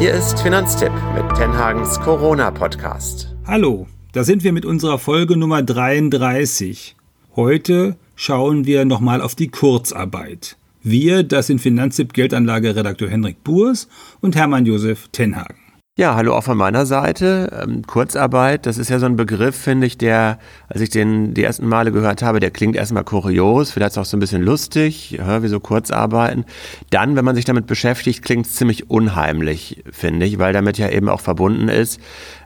Hier ist Finanztipp mit Tenhagens Corona-Podcast. Hallo, da sind wir mit unserer Folge Nummer 33. Heute schauen wir nochmal auf die Kurzarbeit. Wir, das sind Finanztipp Geldanlage-Redakteur Henrik Burs und Hermann Josef Tenhagen. Ja, hallo auch von meiner Seite. Ähm, Kurzarbeit, das ist ja so ein Begriff, finde ich, der, als ich den die ersten Male gehört habe, der klingt erstmal kurios, vielleicht auch so ein bisschen lustig, ja, wie so Kurzarbeiten. Dann, wenn man sich damit beschäftigt, klingt es ziemlich unheimlich, finde ich, weil damit ja eben auch verbunden ist,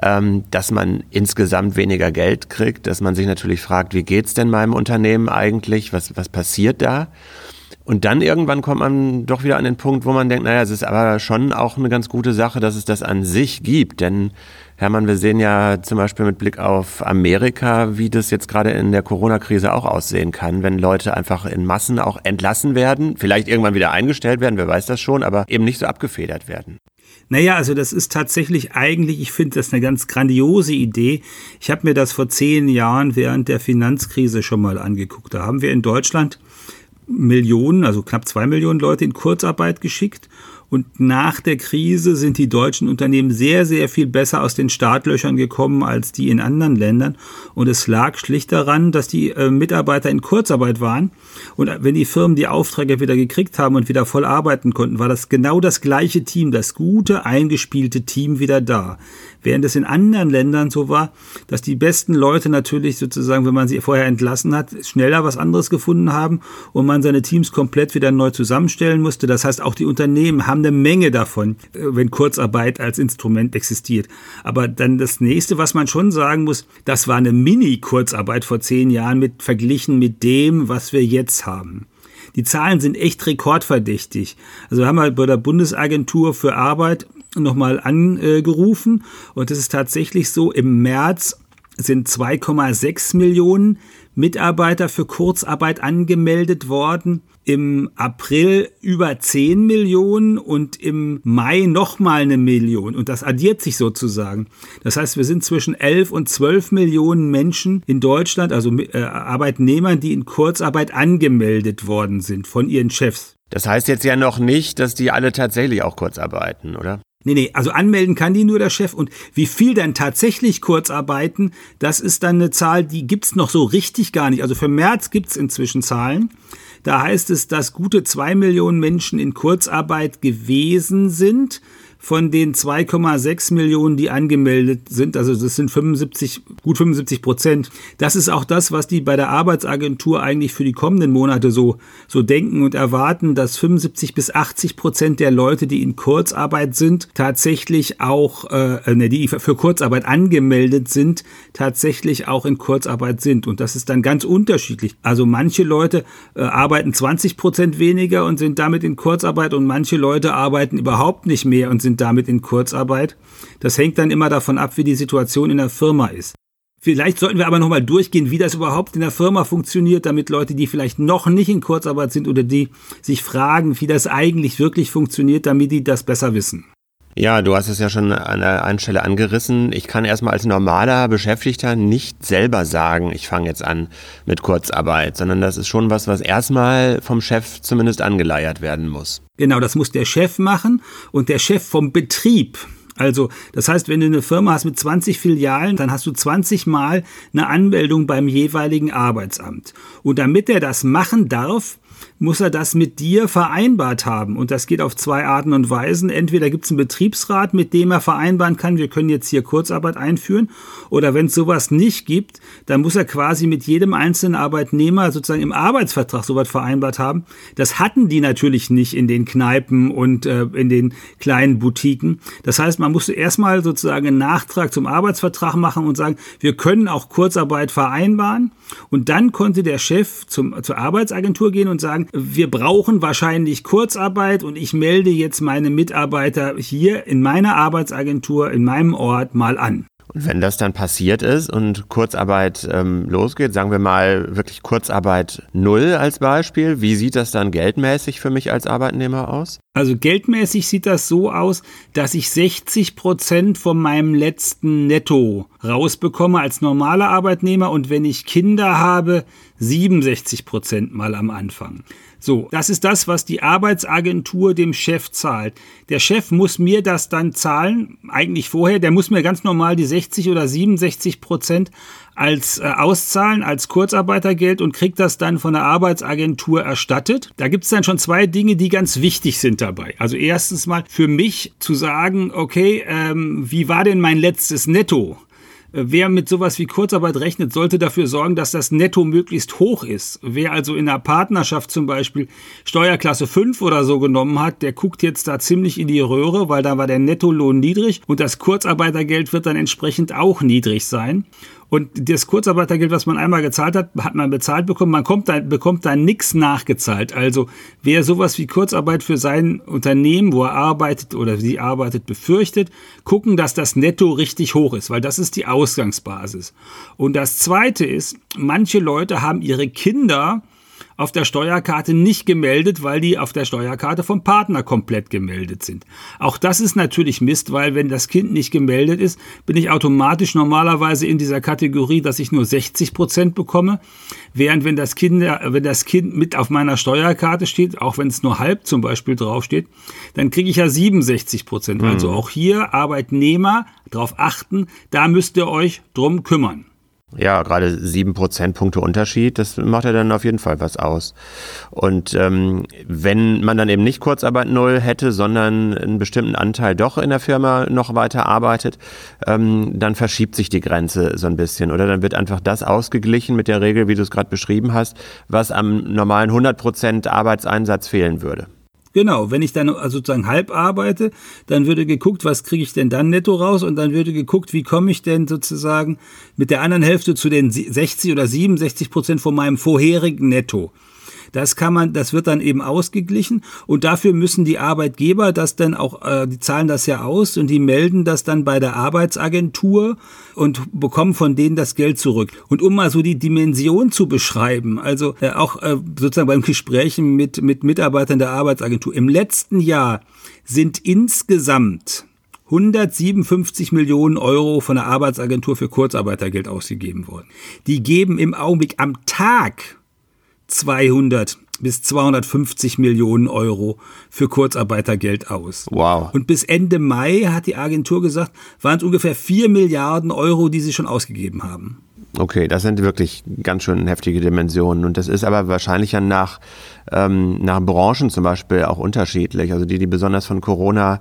ähm, dass man insgesamt weniger Geld kriegt, dass man sich natürlich fragt, wie geht's denn meinem Unternehmen eigentlich, was, was passiert da? Und dann irgendwann kommt man doch wieder an den Punkt, wo man denkt, naja, es ist aber schon auch eine ganz gute Sache, dass es das an sich gibt. Denn Hermann, wir sehen ja zum Beispiel mit Blick auf Amerika, wie das jetzt gerade in der Corona-Krise auch aussehen kann, wenn Leute einfach in Massen auch entlassen werden, vielleicht irgendwann wieder eingestellt werden, wer weiß das schon, aber eben nicht so abgefedert werden. Naja, also das ist tatsächlich eigentlich, ich finde das eine ganz grandiose Idee. Ich habe mir das vor zehn Jahren während der Finanzkrise schon mal angeguckt. Da haben wir in Deutschland Millionen, also knapp zwei Millionen Leute in Kurzarbeit geschickt. Und nach der Krise sind die deutschen Unternehmen sehr, sehr viel besser aus den Startlöchern gekommen als die in anderen Ländern. Und es lag schlicht daran, dass die äh, Mitarbeiter in Kurzarbeit waren. Und wenn die Firmen die Aufträge wieder gekriegt haben und wieder voll arbeiten konnten, war das genau das gleiche Team, das gute, eingespielte Team wieder da. Während es in anderen Ländern so war, dass die besten Leute natürlich sozusagen, wenn man sie vorher entlassen hat, schneller was anderes gefunden haben und man seine Teams komplett wieder neu zusammenstellen musste. Das heißt, auch die Unternehmen haben eine Menge davon, äh, wenn Kurzarbeit als Instrument existiert. Aber dann das nächste, was man schon sagen muss, das war eine Mini-Kurzarbeit vor zehn Jahren mit verglichen mit dem, was wir jetzt haben. Die Zahlen sind echt rekordverdächtig. Also wir haben halt bei der Bundesagentur für Arbeit nochmal angerufen und es ist tatsächlich so, im März sind 2,6 Millionen Mitarbeiter für Kurzarbeit angemeldet worden, im April über 10 Millionen und im Mai nochmal eine Million. Und das addiert sich sozusagen. Das heißt, wir sind zwischen 11 und 12 Millionen Menschen in Deutschland, also äh, Arbeitnehmern, die in Kurzarbeit angemeldet worden sind von ihren Chefs. Das heißt jetzt ja noch nicht, dass die alle tatsächlich auch kurz arbeiten, oder? Nee, nee, also anmelden kann die nur der Chef und wie viel dann tatsächlich Kurzarbeiten, das ist dann eine Zahl, die gibt's noch so richtig gar nicht. Also für März gibt's inzwischen Zahlen. Da heißt es, dass gute zwei Millionen Menschen in Kurzarbeit gewesen sind von den 2,6 Millionen, die angemeldet sind, also das sind 75, gut 75 Prozent. Das ist auch das, was die bei der Arbeitsagentur eigentlich für die kommenden Monate so, so denken und erwarten, dass 75 bis 80 Prozent der Leute, die in Kurzarbeit sind, tatsächlich auch, äh, ne, die für Kurzarbeit angemeldet sind, tatsächlich auch in Kurzarbeit sind. Und das ist dann ganz unterschiedlich. Also manche Leute äh, arbeiten 20 Prozent weniger und sind damit in Kurzarbeit und manche Leute arbeiten überhaupt nicht mehr und sind sind damit in Kurzarbeit. Das hängt dann immer davon ab, wie die Situation in der Firma ist. Vielleicht sollten wir aber nochmal durchgehen, wie das überhaupt in der Firma funktioniert, damit Leute, die vielleicht noch nicht in Kurzarbeit sind oder die sich fragen, wie das eigentlich wirklich funktioniert, damit die das besser wissen. Ja, du hast es ja schon an der einen Stelle angerissen. Ich kann erstmal als normaler Beschäftigter nicht selber sagen, ich fange jetzt an mit Kurzarbeit, sondern das ist schon was, was erstmal vom Chef zumindest angeleiert werden muss. Genau, das muss der Chef machen und der Chef vom Betrieb. Also, das heißt, wenn du eine Firma hast mit 20 Filialen, dann hast du 20 Mal eine Anmeldung beim jeweiligen Arbeitsamt. Und damit er das machen darf, muss er das mit dir vereinbart haben. Und das geht auf zwei Arten und Weisen. Entweder gibt es einen Betriebsrat, mit dem er vereinbaren kann, wir können jetzt hier Kurzarbeit einführen. Oder wenn es sowas nicht gibt, dann muss er quasi mit jedem einzelnen Arbeitnehmer sozusagen im Arbeitsvertrag sowas vereinbart haben. Das hatten die natürlich nicht in den Kneipen und äh, in den kleinen Boutiquen. Das heißt, man musste erstmal sozusagen einen Nachtrag zum Arbeitsvertrag machen und sagen, wir können auch Kurzarbeit vereinbaren. Und dann konnte der Chef zum, zur Arbeitsagentur gehen und sagen, wir brauchen wahrscheinlich Kurzarbeit und ich melde jetzt meine Mitarbeiter hier in meiner Arbeitsagentur, in meinem Ort mal an. Und wenn das dann passiert ist und Kurzarbeit ähm, losgeht, sagen wir mal wirklich Kurzarbeit null als Beispiel, wie sieht das dann geldmäßig für mich als Arbeitnehmer aus? Also geldmäßig sieht das so aus, dass ich 60 Prozent von meinem letzten Netto rausbekomme als normaler Arbeitnehmer und wenn ich Kinder habe, 67 Prozent mal am Anfang. So, das ist das, was die Arbeitsagentur dem Chef zahlt. Der Chef muss mir das dann zahlen, eigentlich vorher, der muss mir ganz normal die 60 oder 67 Prozent als äh, auszahlen, als Kurzarbeitergeld und kriegt das dann von der Arbeitsagentur erstattet. Da gibt es dann schon zwei Dinge, die ganz wichtig sind dabei. Also erstens mal für mich zu sagen, okay, ähm, wie war denn mein letztes Netto? Wer mit sowas wie Kurzarbeit rechnet, sollte dafür sorgen, dass das Netto möglichst hoch ist. Wer also in einer Partnerschaft zum Beispiel Steuerklasse 5 oder so genommen hat, der guckt jetzt da ziemlich in die Röhre, weil da war der Nettolohn niedrig und das Kurzarbeitergeld wird dann entsprechend auch niedrig sein. Und das Kurzarbeitergeld, was man einmal gezahlt hat, hat man bezahlt bekommen. Man kommt da, bekommt da nichts nachgezahlt. Also wer sowas wie Kurzarbeit für sein Unternehmen, wo er arbeitet oder sie arbeitet, befürchtet, gucken, dass das Netto richtig hoch ist, weil das ist die Ausgangsbasis. Und das Zweite ist, manche Leute haben ihre Kinder auf der Steuerkarte nicht gemeldet, weil die auf der Steuerkarte vom Partner komplett gemeldet sind. Auch das ist natürlich Mist, weil wenn das Kind nicht gemeldet ist, bin ich automatisch normalerweise in dieser Kategorie, dass ich nur 60 Prozent bekomme, während wenn das Kind, wenn das Kind mit auf meiner Steuerkarte steht, auch wenn es nur halb zum Beispiel draufsteht, dann kriege ich ja 67 Prozent. Mhm. Also auch hier Arbeitnehmer darauf achten, da müsst ihr euch drum kümmern. Ja, gerade sieben Prozentpunkte Unterschied, das macht ja dann auf jeden Fall was aus. Und ähm, wenn man dann eben nicht Kurzarbeit null hätte, sondern einen bestimmten Anteil doch in der Firma noch weiter arbeitet, ähm, dann verschiebt sich die Grenze so ein bisschen. Oder dann wird einfach das ausgeglichen mit der Regel, wie du es gerade beschrieben hast, was am normalen 100 Prozent Arbeitseinsatz fehlen würde. Genau, wenn ich dann also sozusagen halb arbeite, dann würde geguckt, was kriege ich denn dann netto raus und dann würde geguckt, wie komme ich denn sozusagen mit der anderen Hälfte zu den 60 oder 67 Prozent von meinem vorherigen Netto. Das kann man, das wird dann eben ausgeglichen und dafür müssen die Arbeitgeber das dann auch, äh, die zahlen das ja aus und die melden das dann bei der Arbeitsagentur und bekommen von denen das Geld zurück. Und um mal so die Dimension zu beschreiben, also äh, auch äh, sozusagen beim Gesprächen mit, mit Mitarbeitern der Arbeitsagentur, im letzten Jahr sind insgesamt 157 Millionen Euro von der Arbeitsagentur für Kurzarbeitergeld ausgegeben worden. Die geben im Augenblick am Tag 200 bis 250 Millionen Euro für Kurzarbeitergeld aus. Wow. Und bis Ende Mai, hat die Agentur gesagt, waren es ungefähr 4 Milliarden Euro, die sie schon ausgegeben haben. Okay, das sind wirklich ganz schön heftige Dimensionen. Und das ist aber wahrscheinlich ja nach ähm, nach Branchen zum Beispiel auch unterschiedlich. Also die, die besonders von Corona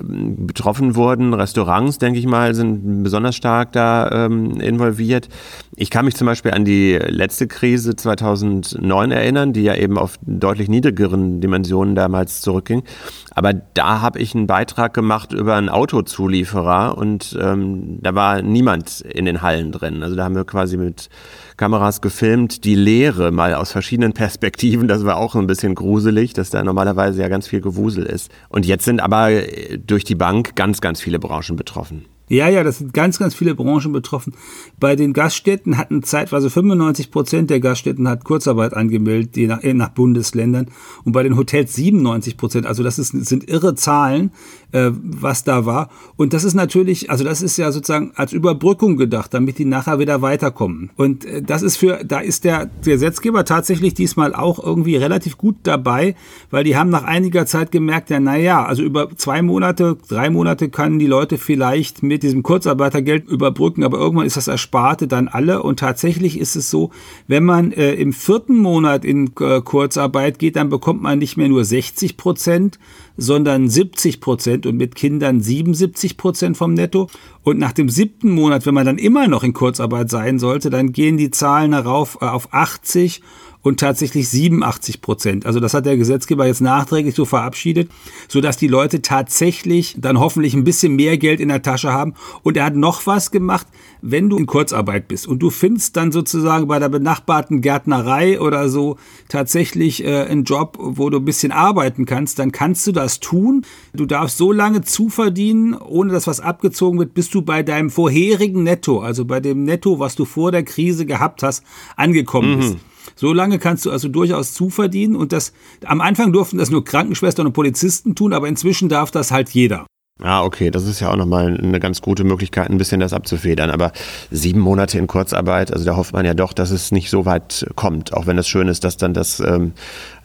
ähm, betroffen wurden. Restaurants, denke ich mal, sind besonders stark da ähm, involviert. Ich kann mich zum Beispiel an die letzte Krise 2009 erinnern, die ja eben auf deutlich niedrigeren Dimensionen damals zurückging. Aber da habe ich einen Beitrag gemacht über einen Autozulieferer und ähm, da war niemand in den Hallen drin. Also da haben wir quasi mit Kameras gefilmt, die Leere mal aus verschiedenen Perspektiven. Das war auch ein bisschen gruselig, dass da normalerweise ja ganz viel Gewusel ist. Und jetzt sind aber äh, durch die Bank ganz, ganz viele Branchen betroffen. Ja, ja, das sind ganz, ganz viele Branchen betroffen. Bei den Gaststätten hatten zeitweise 95 Prozent der Gaststätten hat Kurzarbeit angemeldet, je nach, je nach Bundesländern. Und bei den Hotels 97 Prozent. Also das ist, sind irre Zahlen, äh, was da war. Und das ist natürlich, also das ist ja sozusagen als Überbrückung gedacht, damit die nachher wieder weiterkommen. Und äh, das ist für, da ist der Gesetzgeber tatsächlich diesmal auch irgendwie relativ gut dabei, weil die haben nach einiger Zeit gemerkt, ja, naja, also über zwei Monate, drei Monate können die Leute vielleicht mit mit diesem Kurzarbeitergeld überbrücken, aber irgendwann ist das Ersparte dann alle. Und tatsächlich ist es so, wenn man äh, im vierten Monat in äh, Kurzarbeit geht, dann bekommt man nicht mehr nur 60 Prozent, sondern 70 Prozent und mit Kindern 77 Prozent vom Netto. Und nach dem siebten Monat, wenn man dann immer noch in Kurzarbeit sein sollte, dann gehen die Zahlen darauf äh, auf 80 und tatsächlich 87 Prozent. Also das hat der Gesetzgeber jetzt nachträglich so verabschiedet, sodass die Leute tatsächlich dann hoffentlich ein bisschen mehr Geld in der Tasche haben. Und er hat noch was gemacht, wenn du in Kurzarbeit bist und du findest dann sozusagen bei der benachbarten Gärtnerei oder so tatsächlich äh, einen Job, wo du ein bisschen arbeiten kannst, dann kannst du das tun. Du darfst so lange zuverdienen, ohne dass was abgezogen wird, bis du bei deinem vorherigen Netto, also bei dem Netto, was du vor der Krise gehabt hast, angekommen mhm. bist. So lange kannst du also durchaus zuverdienen und das, am Anfang durften das nur Krankenschwestern und Polizisten tun, aber inzwischen darf das halt jeder. Ah, okay, das ist ja auch nochmal eine ganz gute Möglichkeit, ein bisschen das abzufedern. Aber sieben Monate in Kurzarbeit, also da hofft man ja doch, dass es nicht so weit kommt, auch wenn es schön ist, dass dann das, ähm,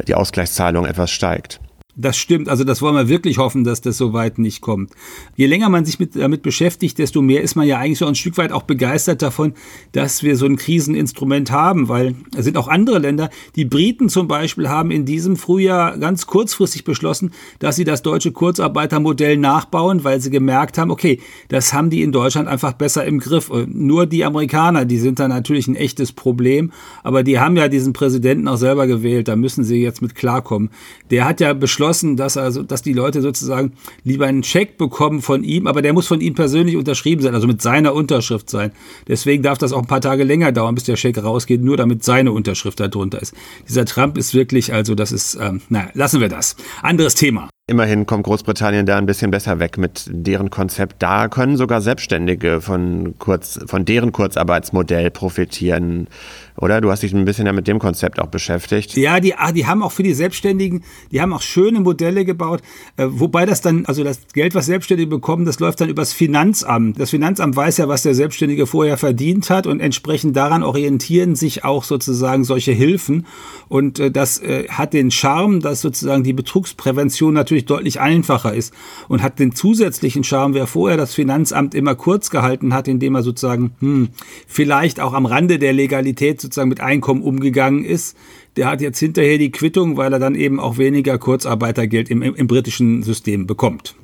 die Ausgleichszahlung etwas steigt. Das stimmt, also das wollen wir wirklich hoffen, dass das so weit nicht kommt. Je länger man sich mit, damit beschäftigt, desto mehr ist man ja eigentlich so ein Stück weit auch begeistert davon, dass wir so ein Kriseninstrument haben, weil es sind auch andere Länder, die Briten zum Beispiel haben in diesem Frühjahr ganz kurzfristig beschlossen, dass sie das deutsche Kurzarbeitermodell nachbauen, weil sie gemerkt haben, okay, das haben die in Deutschland einfach besser im Griff. Nur die Amerikaner, die sind da natürlich ein echtes Problem, aber die haben ja diesen Präsidenten auch selber gewählt, da müssen sie jetzt mit klarkommen. Der hat ja beschlossen, beschlossen, dass also, dass die Leute sozusagen lieber einen Scheck bekommen von ihm, aber der muss von ihm persönlich unterschrieben sein, also mit seiner Unterschrift sein. Deswegen darf das auch ein paar Tage länger dauern, bis der Scheck rausgeht, nur damit seine Unterschrift darunter ist. Dieser Trump ist wirklich, also das ist, ähm, naja, lassen wir das. Anderes Thema. Immerhin kommt Großbritannien da ein bisschen besser weg mit deren Konzept. Da können sogar Selbstständige von, kurz, von deren Kurzarbeitsmodell profitieren. Oder? Du hast dich ein bisschen ja mit dem Konzept auch beschäftigt. Ja, die, ah, die haben auch für die Selbstständigen, die haben auch schöne Modelle gebaut, äh, wobei das dann, also das Geld, was Selbstständige bekommen, das läuft dann übers Finanzamt. Das Finanzamt weiß ja, was der Selbstständige vorher verdient hat und entsprechend daran orientieren sich auch sozusagen solche Hilfen. Und äh, das äh, hat den Charme, dass sozusagen die Betrugsprävention natürlich deutlich einfacher ist und hat den zusätzlichen Charme, wer vorher das Finanzamt immer kurz gehalten hat, indem er sozusagen hm, vielleicht auch am Rande der Legalität sozusagen mit Einkommen umgegangen ist, der hat jetzt hinterher die Quittung, weil er dann eben auch weniger Kurzarbeitergeld im, im, im britischen System bekommt.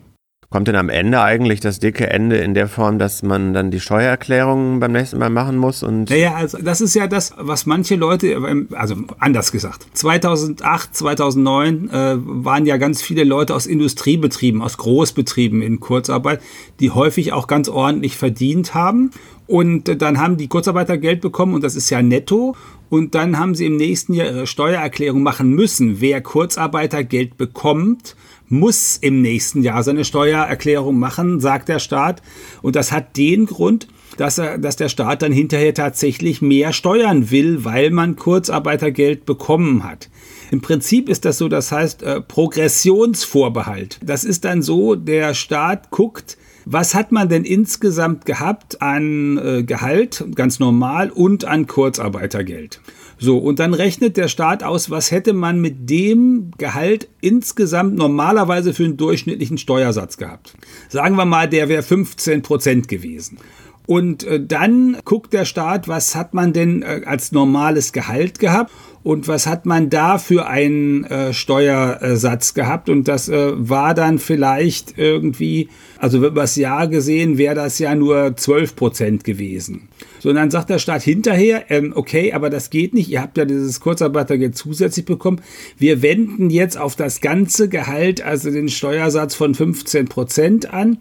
Kommt denn am Ende eigentlich das dicke Ende in der Form, dass man dann die Steuererklärung beim nächsten Mal machen muss? Und naja, also das ist ja das, was manche Leute, also anders gesagt, 2008, 2009 äh, waren ja ganz viele Leute aus Industriebetrieben, aus Großbetrieben in Kurzarbeit, die häufig auch ganz ordentlich verdient haben. Und dann haben die Kurzarbeiter Geld bekommen und das ist ja netto. Und dann haben sie im nächsten Jahr ihre Steuererklärung machen müssen. Wer Kurzarbeiter Geld bekommt, muss im nächsten Jahr seine Steuererklärung machen, sagt der Staat. Und das hat den Grund, dass, er, dass der Staat dann hinterher tatsächlich mehr steuern will, weil man Kurzarbeitergeld bekommen hat. Im Prinzip ist das so, das heißt äh, Progressionsvorbehalt. Das ist dann so, der Staat guckt, was hat man denn insgesamt gehabt an äh, Gehalt, ganz normal, und an Kurzarbeitergeld? So, und dann rechnet der Staat aus, was hätte man mit dem Gehalt insgesamt normalerweise für einen durchschnittlichen Steuersatz gehabt. Sagen wir mal, der wäre 15 Prozent gewesen. Und äh, dann guckt der Staat, was hat man denn äh, als normales Gehalt gehabt und was hat man da für einen äh, Steuersatz gehabt? Und das äh, war dann vielleicht irgendwie, also über das Jahr gesehen, wäre das ja nur 12 Prozent gewesen. So, und dann sagt der Staat hinterher, ähm, okay, aber das geht nicht, ihr habt ja dieses Kurzarbeitergeld zusätzlich bekommen, wir wenden jetzt auf das ganze Gehalt, also den Steuersatz von 15 Prozent an.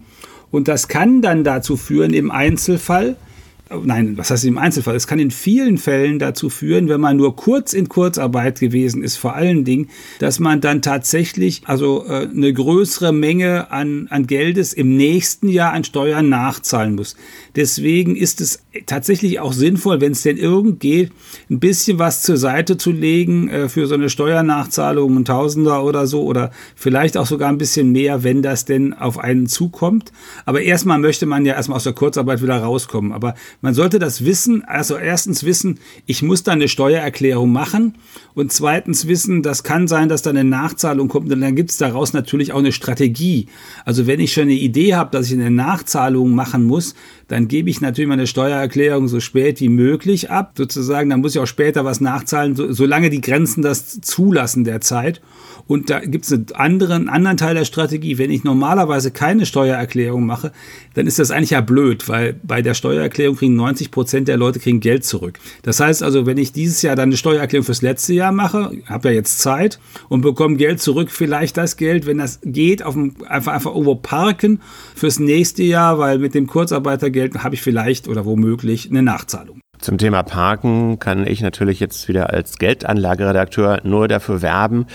Und das kann dann dazu führen, im Einzelfall, nein, was heißt im Einzelfall? Es kann in vielen Fällen dazu führen, wenn man nur kurz in Kurzarbeit gewesen ist, vor allen Dingen, dass man dann tatsächlich also äh, eine größere Menge an, an Geldes im nächsten Jahr an Steuern nachzahlen muss. Deswegen ist es tatsächlich auch sinnvoll, wenn es denn irgend geht, ein bisschen was zur Seite zu legen äh, für so eine Steuernachzahlung, ein Tausender oder so, oder vielleicht auch sogar ein bisschen mehr, wenn das denn auf einen zukommt. Aber erstmal möchte man ja erstmal aus der Kurzarbeit wieder rauskommen. Aber man sollte das wissen, also erstens wissen, ich muss da eine Steuererklärung machen und zweitens wissen, das kann sein, dass da eine Nachzahlung kommt und dann gibt es daraus natürlich auch eine Strategie. Also wenn ich schon eine Idee habe, dass ich eine Nachzahlung machen muss, dann gebe ich natürlich meine Steuererklärung so spät wie möglich ab, sozusagen, dann muss ich auch später was nachzahlen, so, solange die Grenzen das zulassen der Zeit. Und da gibt es einen anderen, anderen Teil der Strategie. Wenn ich normalerweise keine Steuererklärung mache, dann ist das eigentlich ja blöd, weil bei der Steuererklärung kriegen 90 Prozent der Leute kriegen Geld zurück. Das heißt also, wenn ich dieses Jahr dann eine Steuererklärung fürs letzte Jahr mache, habe ja jetzt Zeit und bekomme Geld zurück, vielleicht das Geld, wenn das geht, auf dem, einfach, einfach irgendwo parken fürs nächste Jahr, weil mit dem Kurzarbeitergeld habe ich vielleicht oder womöglich eine Nachzahlung. Zum Thema Parken kann ich natürlich jetzt wieder als Geldanlageredakteur nur dafür werben.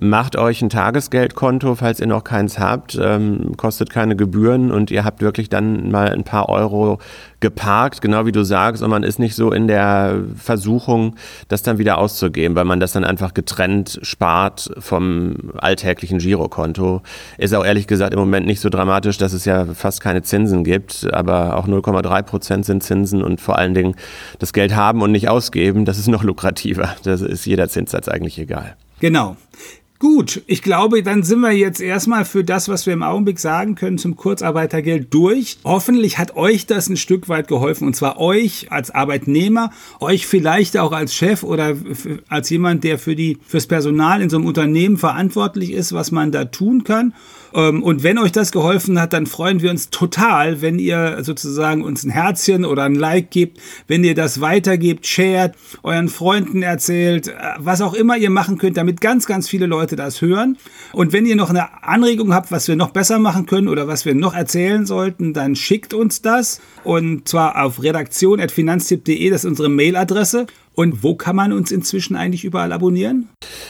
Macht euch ein Tagesgeldkonto, falls ihr noch keins habt, ähm, kostet keine Gebühren und ihr habt wirklich dann mal ein paar Euro geparkt, genau wie du sagst, und man ist nicht so in der Versuchung, das dann wieder auszugeben, weil man das dann einfach getrennt spart vom alltäglichen Girokonto. Ist auch ehrlich gesagt im Moment nicht so dramatisch, dass es ja fast keine Zinsen gibt, aber auch 0,3 Prozent sind Zinsen und vor allen Dingen das Geld haben und nicht ausgeben, das ist noch lukrativer. Das ist jeder Zinssatz eigentlich egal. Genau. Gut, ich glaube, dann sind wir jetzt erstmal für das, was wir im Augenblick sagen können zum Kurzarbeitergeld durch. Hoffentlich hat euch das ein Stück weit geholfen und zwar euch als Arbeitnehmer, euch vielleicht auch als Chef oder als jemand, der für die fürs Personal in so einem Unternehmen verantwortlich ist, was man da tun kann. Ähm, und wenn euch das geholfen hat, dann freuen wir uns total, wenn ihr sozusagen uns ein Herzchen oder ein Like gebt, wenn ihr das weitergebt, shared, euren Freunden erzählt, äh, was auch immer ihr machen könnt, damit ganz, ganz viele Leute das hören. Und wenn ihr noch eine Anregung habt, was wir noch besser machen können oder was wir noch erzählen sollten, dann schickt uns das. Und zwar auf redaktion.finanztipp.de, das ist unsere Mailadresse. Und wo kann man uns inzwischen eigentlich überall abonnieren?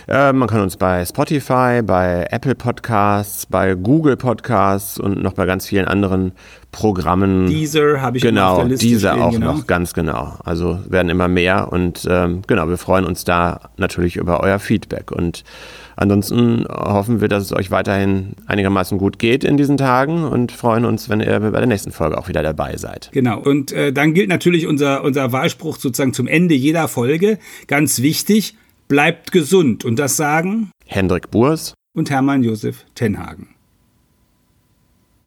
Äh, man kann uns bei Spotify, bei Apple Podcasts, bei Google Podcasts und noch bei ganz vielen anderen Programmen. Deezer habe ich genau, auf der Liste Deezer stehen, auch genau. noch, ganz genau. Also werden immer mehr und ähm, genau, wir freuen uns da natürlich über euer Feedback und ansonsten hoffen wir, dass es euch weiterhin einigermaßen gut geht in diesen Tagen und freuen uns, wenn ihr bei der nächsten Folge auch wieder dabei seid. Genau. Und äh, dann gilt natürlich unser, unser Wahlspruch sozusagen zum Ende jeder Folge. Ganz wichtig, bleibt gesund. Und das sagen Hendrik Burs und Hermann Josef Tenhagen.